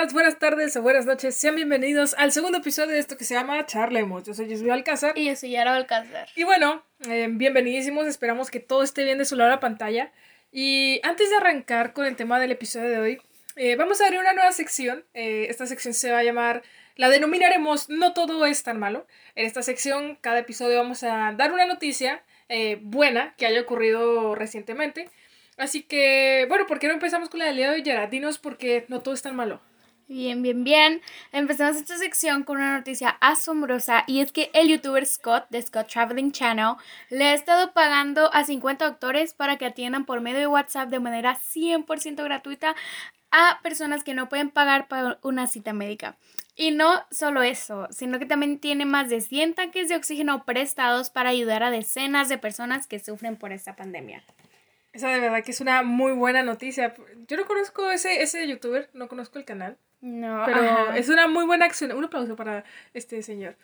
días, buenas tardes o buenas noches. Sean bienvenidos al segundo episodio de esto que se llama Charlemos. Yo soy Jesús Alcázar. Y yo soy Yara Alcázar. Y bueno, eh, bienvenidísimos. Esperamos que todo esté bien de su lado a la pantalla. Y antes de arrancar con el tema del episodio de hoy, eh, vamos a abrir una nueva sección. Eh, esta sección se va a llamar, la denominaremos No todo es tan malo. En esta sección, cada episodio vamos a dar una noticia buena que haya ocurrido recientemente. Así que, bueno, ¿por qué no empezamos con la de Leo y Yara? Dinos por qué no todo es tan malo. Bien, bien, bien. Empezamos esta sección con una noticia asombrosa y es que el youtuber Scott de Scott Traveling Channel le ha estado pagando a 50 doctores para que atiendan por medio de WhatsApp de manera 100% gratuita a personas que no pueden pagar para una cita médica. Y no solo eso, sino que también tiene más de 100 tanques de oxígeno prestados para ayudar a decenas de personas que sufren por esta pandemia. Esa de verdad que es una muy buena noticia. Yo no conozco ese, ese youtuber, no conozco el canal. No. Pero es una muy buena acción. Un aplauso para este señor.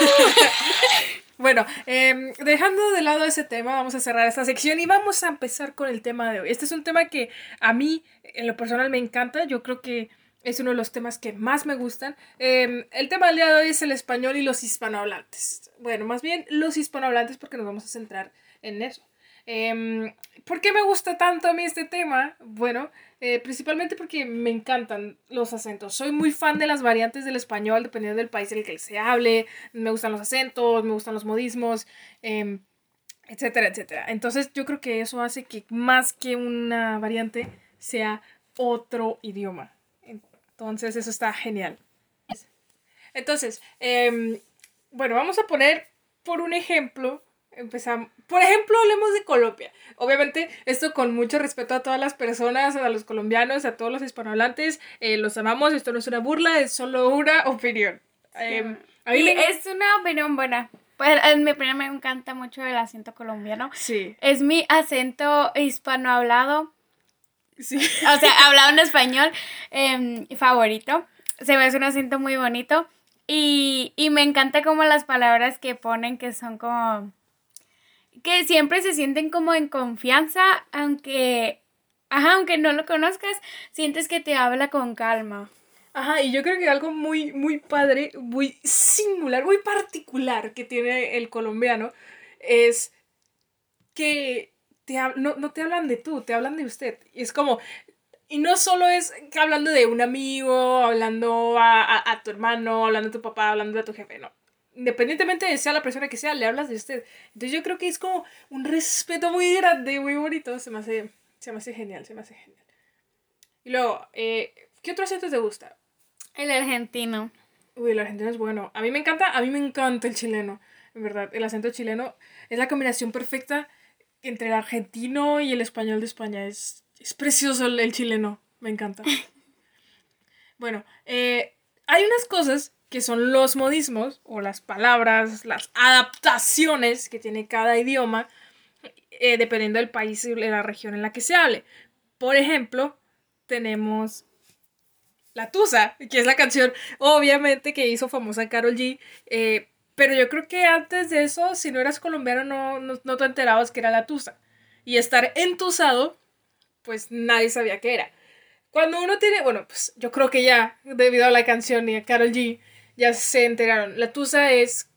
bueno, em, dejando de lado ese tema, vamos a cerrar esta sección y vamos a empezar con el tema de hoy. Este es un tema que a mí, en lo personal, me encanta. Yo creo que es uno de los temas que más me gustan. Em, el tema del día de hoy es el español y los hispanohablantes. Bueno, más bien los hispanohablantes porque nos vamos a centrar en eso. Em, ¿Por qué me gusta tanto a mí este tema? Bueno, eh, principalmente porque me encantan los acentos. Soy muy fan de las variantes del español, dependiendo del país en el que se hable. Me gustan los acentos, me gustan los modismos, em, etcétera, etcétera. Entonces yo creo que eso hace que más que una variante sea otro idioma. Entonces eso está genial. Entonces, em, bueno, vamos a poner por un ejemplo empezamos. Por ejemplo, hablemos de Colombia. Obviamente, esto con mucho respeto a todas las personas, a los colombianos, a todos los hispanohablantes. Eh, los amamos, esto no es una burla, es solo una opinión. Em, es una opinión buena. Pues en mi opinión me encanta mucho el acento colombiano. Sí. Es mi acento hispanohablado. Sí. O sea, hablado en español em, favorito. Se me hace un acento muy bonito. Y, y me encanta como las palabras que ponen que son como que siempre se sienten como en confianza, aunque, ajá, aunque no lo conozcas, sientes que te habla con calma. Ajá, y yo creo que algo muy, muy padre, muy singular, muy particular que tiene el colombiano es que te, no, no te hablan de tú, te hablan de usted. Y es como, y no solo es hablando de un amigo, hablando a, a, tu hermano, hablando de tu papá, hablando de tu jefe, no independientemente de sea la persona que sea, le hablas de usted. Entonces yo creo que es como un respeto muy grande, muy bonito. Se me hace, se me hace genial, se me hace genial. Y luego, eh, ¿qué otro acento te gusta? El argentino. Uy, el argentino es bueno. A mí me encanta, a mí me encanta el chileno. En verdad, el acento chileno es la combinación perfecta entre el argentino y el español de España. Es, es precioso el, chileno. Me encanta. bueno, eh, hay unas cosas que son los modismos o las palabras, las adaptaciones que tiene cada idioma, eh, dependiendo del país y de la región en la que se hable. Por ejemplo, tenemos La Tusa, que es la canción, obviamente, que hizo famosa Carol G. Eh, pero yo creo que antes de eso, si no eras colombiano, no, no, no te enterabas que era La Tusa. Y estar entusado, pues nadie sabía qué era. Cuando uno tiene, bueno, pues yo creo que ya, debido a la canción y a Carol G, ya se enteraron. La tusa es,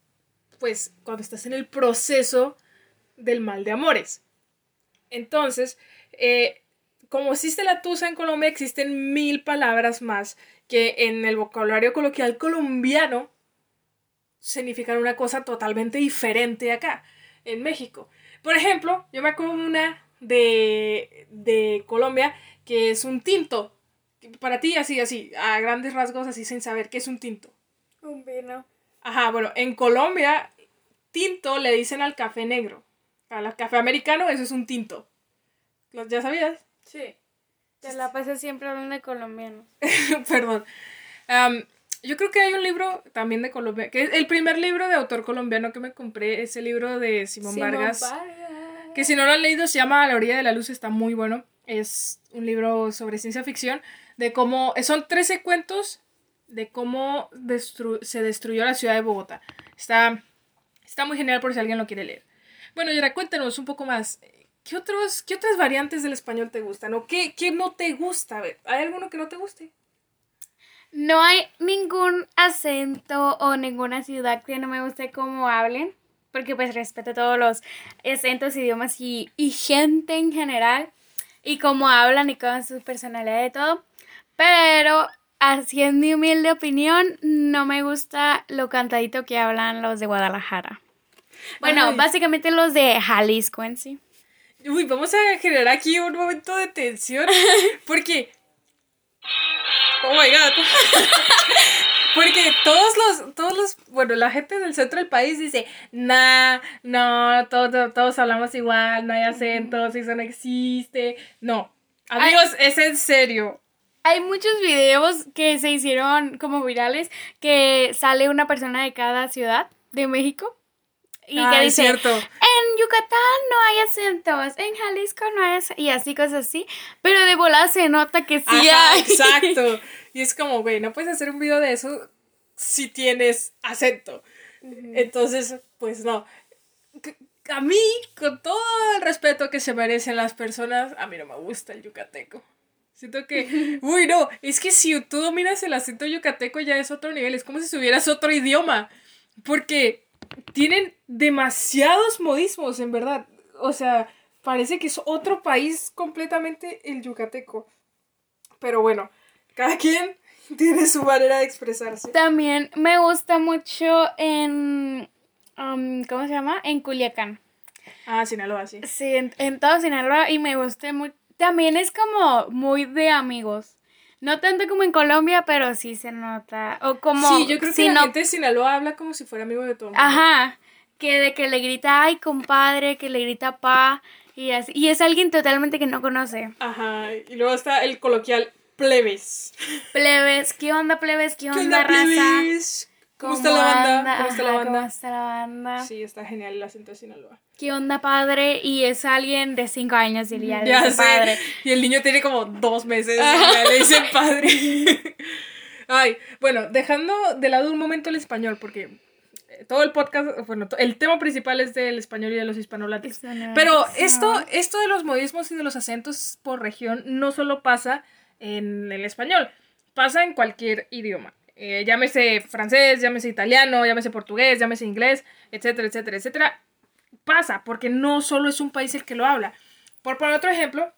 pues, cuando estás en el proceso del mal de amores. Entonces, eh, como existe la tusa en Colombia, existen mil palabras más que en el vocabulario coloquial colombiano significan una cosa totalmente diferente acá, en México. Por ejemplo, yo me acuerdo una de, de Colombia que es un tinto. Para ti, así, así, a grandes rasgos, así sin saber qué es un tinto. Un vino. Ajá, bueno, en Colombia, tinto le dicen al café negro. Al café americano, eso es un tinto. ¿Ya sabías? Sí. Te la pasé siempre hablando de colombiano. Perdón. yo creo que hay un libro también de Colombia, que es el primer libro de autor colombiano que me compré, ese libro de Simón, Vargas, Vargas. Que si no lo han leído, se llama A la orilla de la luz, está muy bueno. Es un libro sobre ciencia ficción, de cómo, son 13 cuentos de cómo se destruyó la ciudad de Bogotá. Está, está muy genial por si alguien lo quiere leer. Bueno, Yara, cuéntanos un poco más. ¿qué, otros, ¿qué otras variantes del español te gustan? ¿O qué, qué no te gusta? ¿Hay alguno que no te guste? No hay ningún acento o ninguna ciudad que no me guste cómo hablen, porque pues respeto todos los acentos, idiomas y, y gente en general, y cómo hablan y con su personalidad y todo. Pero así en mi humilde opinión, no me gusta lo cantadito que hablan los de Guadalajara. Bueno, básicamente los de Jalisco en sí. Uy, vamos a generar aquí un momento de tensión. Porque. Oh my god. Porque todos los, todos los, bueno, la gente del centro del país dice, nah, no, todos, todos hablamos igual, no hay acentos, eso no existe. No, amigos, es en serio. Hay muchos videos que se hicieron como virales que sale una persona de cada ciudad de México y que dice, cierto. en Yucatán no hay acentos, en Jalisco no hay acentos, y así cosas así, pero de volada se nota que sí hay. Exacto. Y es como, güey, no puedes hacer un video de eso si tienes acento. Entonces, pues no. A mí, con todo el respeto que se merecen las personas, a mí no me gusta el yucateco. Siento que, uy, no, es que si tú dominas el acento yucateco ya es otro nivel, es como si subieras otro idioma, porque tienen demasiados modismos, en verdad. O sea, parece que es otro país completamente el yucateco. Pero bueno, cada quien tiene su manera de expresarse. También me gusta mucho en, um, ¿cómo se llama? En Culiacán. Ah, Sinaloa, sí. Sí, en, todo Sinaloa y me gusta mucho. También es como muy de amigos. No tanto como en Colombia, pero sí se nota. O como. Sí, yo creo que la gente de Sinaloa habla como si fuera amigo de todo mundo. Ajá. Que de que le grita, ay, compadre, que le grita pa. Y así. Y es alguien totalmente que no conoce. Ajá. Y luego está el coloquial plebes. Plebes. ¿Qué onda, plebes? ¿Qué onda, ¿Qué raza? ¿Cómo, está la banda? ¿Cómo está la banda? ¿Cómo está la banda? Sí, está genial el acento de Sinaloa. ¿Qué onda, padre? Y es alguien de cinco años, diría. Ya sé. padre. Y el niño tiene como dos meses y ya le dicen padre. Ay, bueno, dejando de lado un momento el español, porque eh, todo el podcast, bueno, el tema principal es del español y de los hispanohablantes. Pero esto, esto de los modismos y de los acentos por región no solo pasa en el español, pasa en cualquier idioma. Eh, llámese francés, llámese italiano, llámese portugués, llámese inglés, etcétera, etcétera, etcétera. Pasa, porque no solo es un país el que lo habla. Por poner otro ejemplo,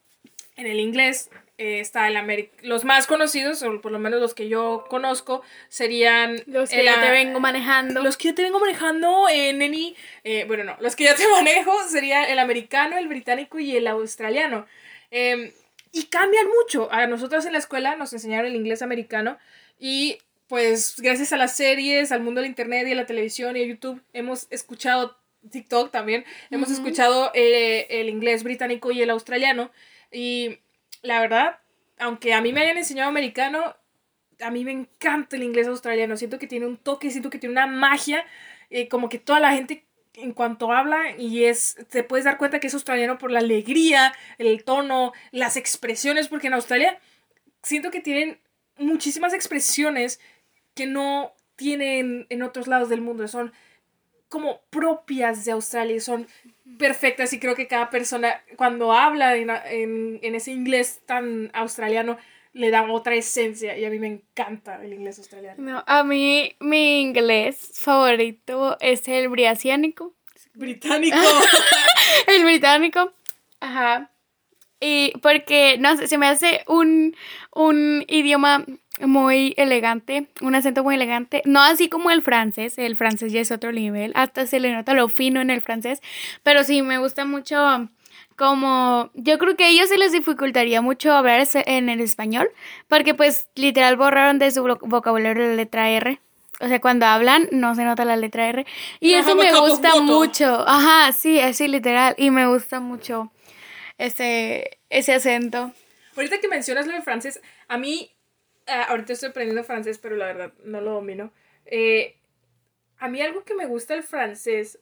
en el inglés eh, está el. Los más conocidos, o por lo menos los que yo conozco, serían. Los que ya te vengo manejando. Los que yo te vengo manejando en Neni. Eh, bueno, no, los que ya te manejo serían el americano, el británico y el australiano. Em, y cambian mucho. A nosotros en la escuela nos enseñaron el inglés americano y pues gracias a las series, al mundo del internet y a la televisión y a YouTube, hemos escuchado TikTok también, hemos escuchado eh, el inglés británico y el australiano. Y la verdad, aunque a mí me hayan enseñado americano, a mí me encanta el inglés australiano. Siento que tiene un toque, siento que tiene una magia, eh, como que toda la gente en cuanto habla y es, te puedes dar cuenta que es australiano por la alegría, el tono, las expresiones, porque en Australia siento que tienen muchísimas expresiones que no tienen en otros lados del mundo, son como propias de Australia, son perfectas y creo que cada persona cuando habla en, ese inglés tan australiano le da otra esencia y a mí me encanta el inglés australiano. No, a mí mi inglés favorito es el briasiánico. Británico. el británico. Ajá. Y porque, no sé, se me hace un, un idioma muy elegante, un acento muy elegante, no así como el francés, el francés ya es otro nivel, hasta se le nota lo fino en el francés, pero sí me gusta mucho como yo creo que a ellos se les dificultaría mucho hablar en el español, porque pues literal borraron de su vocabulario la letra R. O sea, cuando hablan no se nota la letra R. Y eso me gusta mucho. Ajá, sí, así literal. Y me gusta mucho ese, ese acento. Ahorita que mencionas lo de francés, a mí Ah, ahorita estoy aprendiendo francés, pero la verdad no lo domino. Eh, a mí algo que me gusta el francés,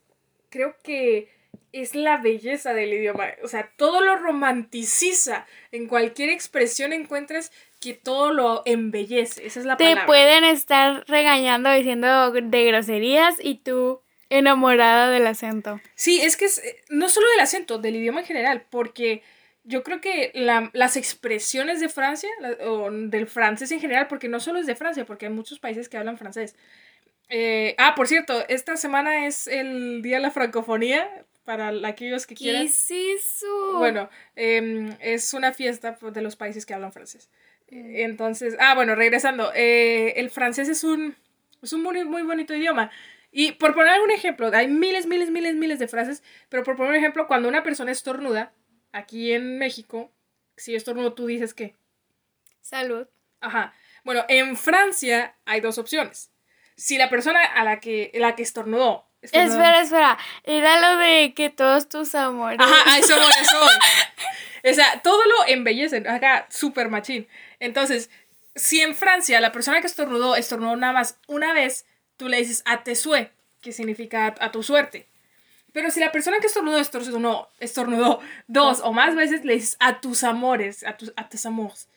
creo que es la belleza del idioma. O sea, todo lo romanticiza. En cualquier expresión encuentres que todo lo embellece. Esa es la Te pueden estar regañando diciendo de groserías y tú enamorada del acento. Sí, es que es, eh, no solo del acento, del idioma en general, porque yo creo que las expresiones de Francia, o del francés en general, porque no solo es de Francia, porque hay muchos países que hablan francés. Eh, ah, por cierto, esta semana es el Día de la Francofonía, para aquellos que quieran. ¿Qué es eso? Bueno, em, es una fiesta de los países que hablan francés. Mm. Entonces, ah, bueno, regresando, eh, el francés es un, es un muy, muy bonito idioma. Y por poner un ejemplo, hay miles, miles, miles, miles de frases, pero por poner un ejemplo, cuando una persona estornuda, aquí en México, si estornudo, tú dices qué? Salud. Ajá. Bueno, en Francia hay dos opciones. Si la persona a la que, la que estornudó, Espera, espera. Era lo de que todos tus amores. Ajá, eso eso O sea, todo lo embellecen. Acá, súper machín. Entonces, si en Francia la persona que estornudó estornudó nada más una vez, tú le dices a tesue, que significa a, tu suerte. Pero si la persona que estornudó estornudó, estornudó dos o más veces, le dices a tus amores, a tus, a tus amores.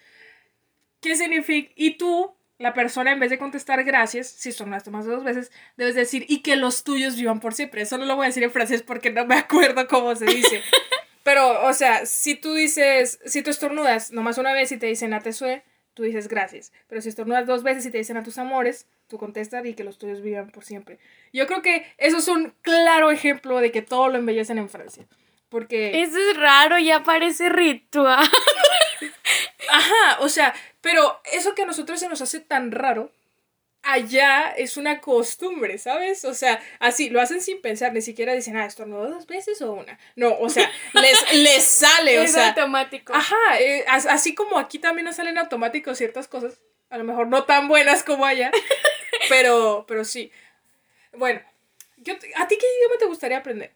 ¿Qué significa? Y tú, la persona, en vez de contestar gracias, si estornudaste más de dos veces, debes decir y que los tuyos vivan por siempre. Eso no lo voy a decir en francés porque no me acuerdo cómo se dice. Pero, o sea, si tú dices, si tú estornudas nomás una vez y te dicen a tesue, tú dices gracias. Pero si estornudas dos veces y te dicen a tus amores, tú contestas y que los tuyos vivan por siempre. Yo creo que eso es un claro ejemplo de que todo lo embellecen en Francia. Porque... Eso es raro, ya parece ritual. Ajá, o sea, pero eso que a nosotros se nos hace tan raro, allá es una costumbre, ¿sabes? O sea, así, lo hacen sin pensar, ni siquiera dicen, ah, estornudo dos veces o una. No, o sea, les, les sale, o es automático. Ajá, eh, así como aquí también nos salen automáticos ciertas cosas, a lo mejor no tan buenas como allá, pero, pero sí. Bueno, ¿a ti qué idioma te gustaría aprender?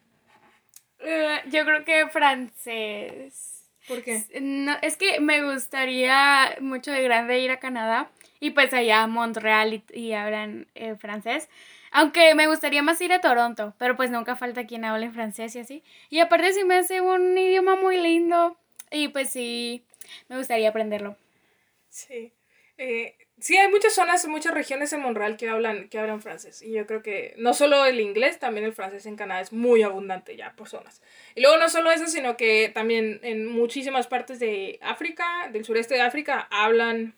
Eh, yo creo que francés. ¿Por qué? No, es que me gustaría mucho de grande ir a Canadá y pues allá a Montreal y, hablan eh, francés. Aunque me gustaría más ir a Toronto, pero pues nunca falta quien hable francés y así. Y aparte sí me hace un idioma muy lindo y pues sí, me gustaría aprenderlo. Sí. Eh, sí, hay muchas zonas, muchas regiones en Montreal que hablan, que hablan francés. Y yo creo que no solo el inglés, también el francés en Canadá es muy abundante ya por zonas. Y luego no solo eso, sino que también en muchísimas partes de África, del sureste de África, hablan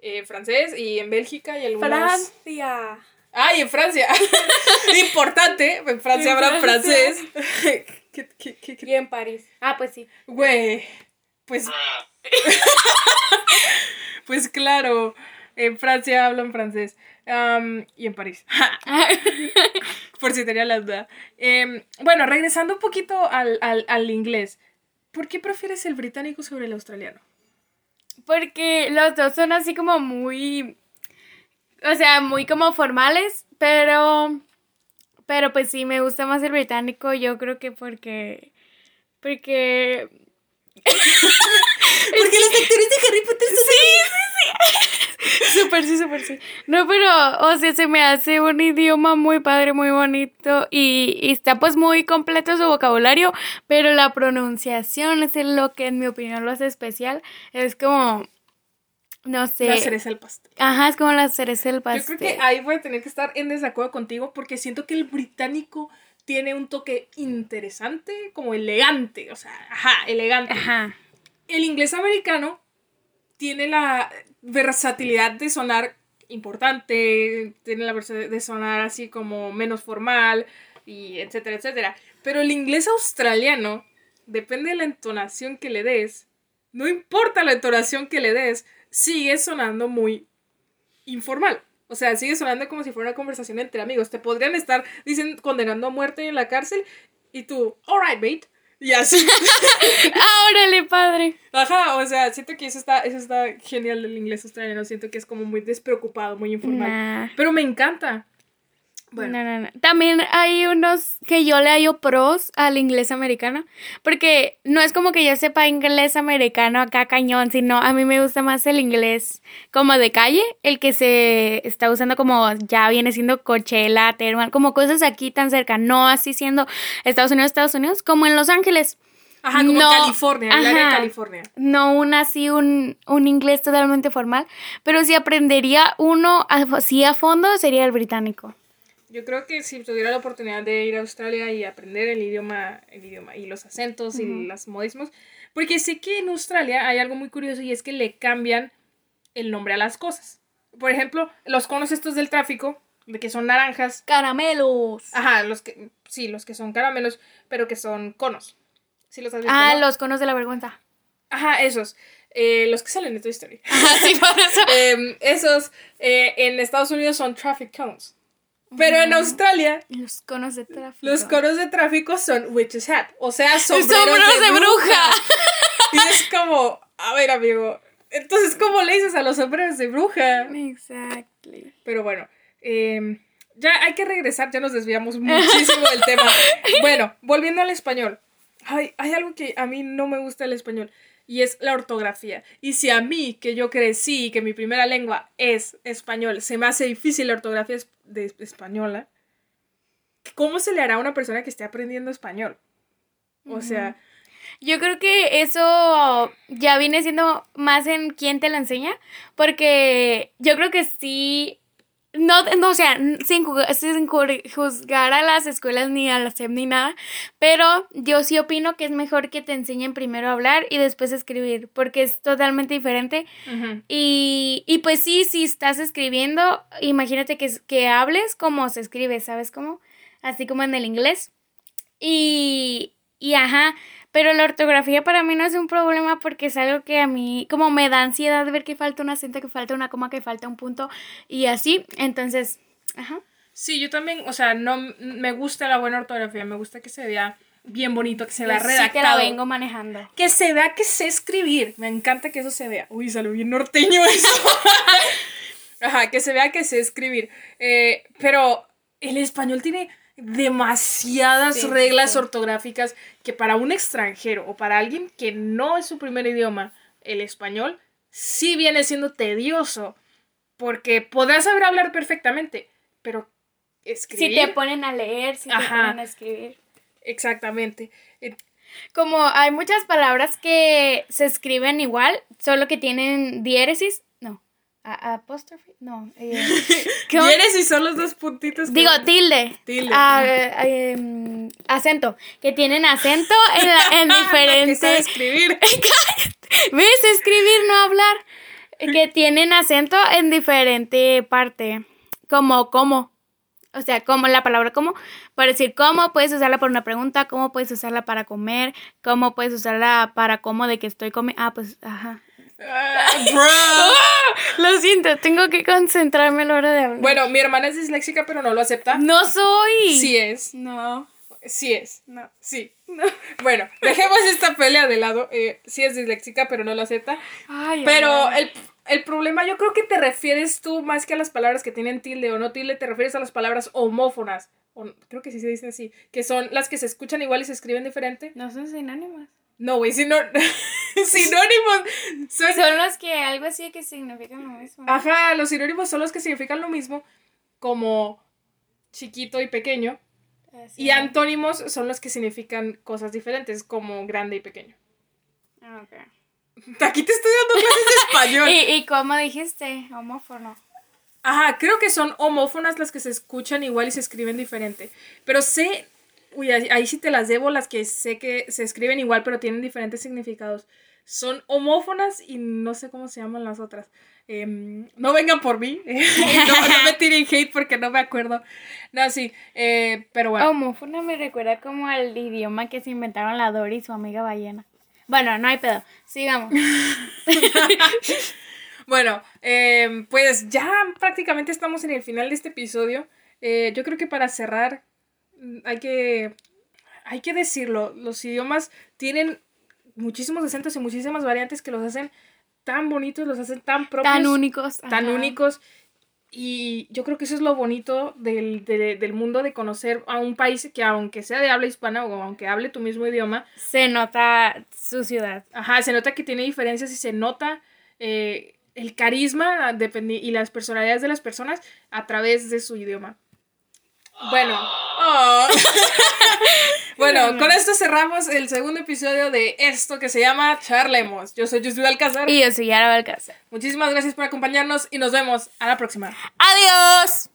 eh, francés y en Bélgica y algunas... Francia. Ah, y en Francia. Importante, en Francia habrá francés. y en París. Ah, pues sí. Güey, pues... pues claro, en Francia hablan francés. y en París. Por si tenía la duda. Em, bueno, regresando un poquito al, al inglés. ¿Por qué prefieres el británico sobre el australiano? Porque los dos son así como muy. O sea, muy como formales, pero. Pero pues sí, me gusta más el británico, yo creo que porque. Porque. porque los actores de Harry Potter son. Sí, sí, sí. Súper sí, súper sí. No, pero, o sea, se me hace un idioma muy padre, muy bonito y, está pues muy completo su vocabulario, pero la pronunciación es lo que en mi opinión lo hace especial. Es como, no sé. La cereza del pastel. Ajá, es como la cereza del pastel. Yo creo que ahí voy a tener que estar en desacuerdo contigo porque siento que el británico tiene un toque interesante, como elegante, o sea, ajá, elegante. Ajá. El inglés americano tiene la versatilidad de sonar importante, tiene la versatilidad de sonar así como menos formal, y etcétera, etcétera. Pero el inglés australiano, depende de la entonación que le des, no importa la entonación que le des, sigue sonando muy informal. O sea, sigue sonando como si fuera una conversación entre amigos. Te podrían estar dicen, condenando a muerte en la cárcel y tú, alright, mate. Y así. ah, órale, padre. Ajá, o sea, siento que eso está, eso está genial del inglés australiano. Siento que es como muy despreocupado, muy informal. Pero me encanta. Bueno. También hay unos que yo le hallo pros al inglés americano, porque no es como que yo sepa inglés americano acá cañón, sino a mí me gusta más el inglés como de calle, el que se está usando como ya viene siendo Coachella, Termal, como cosas aquí tan cerca, no así siendo Estados Unidos, Estados Unidos, como en Los Ángeles. Ajá, como California, el área de California. No un así, un, un inglés totalmente formal, pero si aprendería uno así a fondo sería el británico. Yo creo que si tuviera la oportunidad de ir a Australia y aprender el idioma, el idioma y los acentos y los modismos, porque sé que en Australia hay algo muy curioso y es que le cambian el nombre a las cosas. Por ejemplo, los conos estos del tráfico, de que son naranjas. Caramelos. Ajá, los que, sí, los que son caramelos, pero que son conos. ¿Sí los has visto, ah, los conos de la vergüenza. Ajá, esos. Eh, los que salen de tu historia. sí, por eso. Em, esos eh, en Estados Unidos son traffic cones. Pero en Australia. Los conos de tráfico. Los conos de tráfico son witch's hat. O sea, sombreros, de, bruja. y es como, a ver, amigo. Entonces, ¿cómo le dices a los sombreros de bruja? Exactly. Pero bueno, em, ya hay que regresar, ya nos desviamos muchísimo del tema. Bueno, volviendo al español. Hay, hay algo que a mí no me gusta del español y es la ortografía. Y si a mí, que yo crecí, que mi primera lengua es español, se me hace difícil la ortografía de española, ¿cómo se le hará a una persona que esté aprendiendo español? O sea... Yo creo que eso ya viene siendo más en quién te la enseña, porque yo creo que sí no, no, o sea, sin, juzgar a las escuelas ni a la SEM ni nada, pero yo sí opino que es mejor que te enseñen primero a hablar y después a escribir, porque es totalmente diferente. y, y, pues sí, si estás escribiendo, imagínate que, que hables como se escribe, ¿sabes cómo? Así como en el inglés. Y, y ajá, pero la ortografía para mí no es un problema porque es algo que a mí como me da ansiedad ver que falta un acento, que falta una coma, que falta un punto y así. Entonces, ajá. Sí, yo también, o sea, no me gusta la buena ortografía, me gusta que se vea bien bonito, que se vea redactado. Sí que la vengo manejando. Que se vea que sé escribir. Me encanta que eso se vea. Uy, salió bien norteño eso. Ajá, que se vea que sé escribir. Eh, pero el español tiene demasiadas reglas ortográficas que para un extranjero o para alguien que no es su primer idioma, el español, sí viene siendo tedioso. Porque podrás saber hablar perfectamente, pero escribir. Si te ponen a leer, si te ponen a escribir. Exactamente. Como hay muchas palabras que se escriben igual, solo que tienen diéresis, apóstrofe, no. Eh, ¿Quieres si son los dos puntitos? Digo, tilde. Tilde. Ah, eh, em, acento. Que tienen acento en, en diferentes. escribir. ¿Ves? Escribir, no hablar. Que tienen acento en diferente parte. Como, como. O sea, como la palabra como, para decir cómo puedes usarla para una pregunta, cómo puedes usarla para comer, cómo puedes usarla para cómo de que estoy comiendo. Ah, pues, ajá. Ah, lo siento, tengo que concentrarme a la hora de hablar. Bueno, mi hermana es disléxica, pero no lo acepta. No soy. Sí es. No. Sí es. No. Sí. No. Bueno, dejemos esta pelea de lado. Eh, sí es disléxica, pero no lo acepta. pero El, el problema, yo creo que te refieres tú más que a las palabras que tienen tilde o no tilde, te refieres a las palabras homófonas. O, creo que sí se dice así. Que son las que se escuchan igual y se escriben diferente. No son sinónimas. No, güey, sino, sinónimos son... son... los que algo así que significan lo mismo. Ajá, los sinónimos son los que significan lo mismo, como chiquito y pequeño. Y antónimos son los que significan cosas diferentes, como grande y pequeño. Ah, ok. Aquí te estoy dando clases de español. ¿Y, ¿Y cómo dijiste? Homófono. Ajá, creo que son homófonas las que se escuchan igual y se escriben diferente. Pero sé, Uy, ahí, sí te las debo, las que sé que se escriben igual, pero tienen diferentes significados. Son homófonas y no sé cómo se llaman las otras. Em, no vengan por mí. no, me tiren hate porque no me acuerdo. No, sí. Eh, pero bueno. Homófona me recuerda como al idioma que se inventaron la Dory y su amiga ballena. Bueno, no hay pedo. Sigamos. bueno, em, pues ya prácticamente estamos en el final de este episodio. Eh, yo creo que para cerrar hay que, hay que decirlo, los idiomas tienen muchísimos acentos y muchísimas variantes que los hacen tan bonitos, los hacen tan propios. Tan únicos. Tan únicos. Y yo creo que eso es lo bonito del, del, mundo de conocer a un país que aunque sea de habla hispana o aunque hable tu mismo idioma. Se nota su ciudad. Ajá, se nota que tiene diferencias y se nota eh, el carisma y las personalidades de las personas a través de su idioma. Bueno. Oh. bueno, con esto cerramos el segundo episodio de esto que se llama Charlemos. Yo soy Josué Alcázar. Y yo soy Yara Alcázar. Muchísimas gracias por acompañarnos y nos vemos a la próxima. Adiós.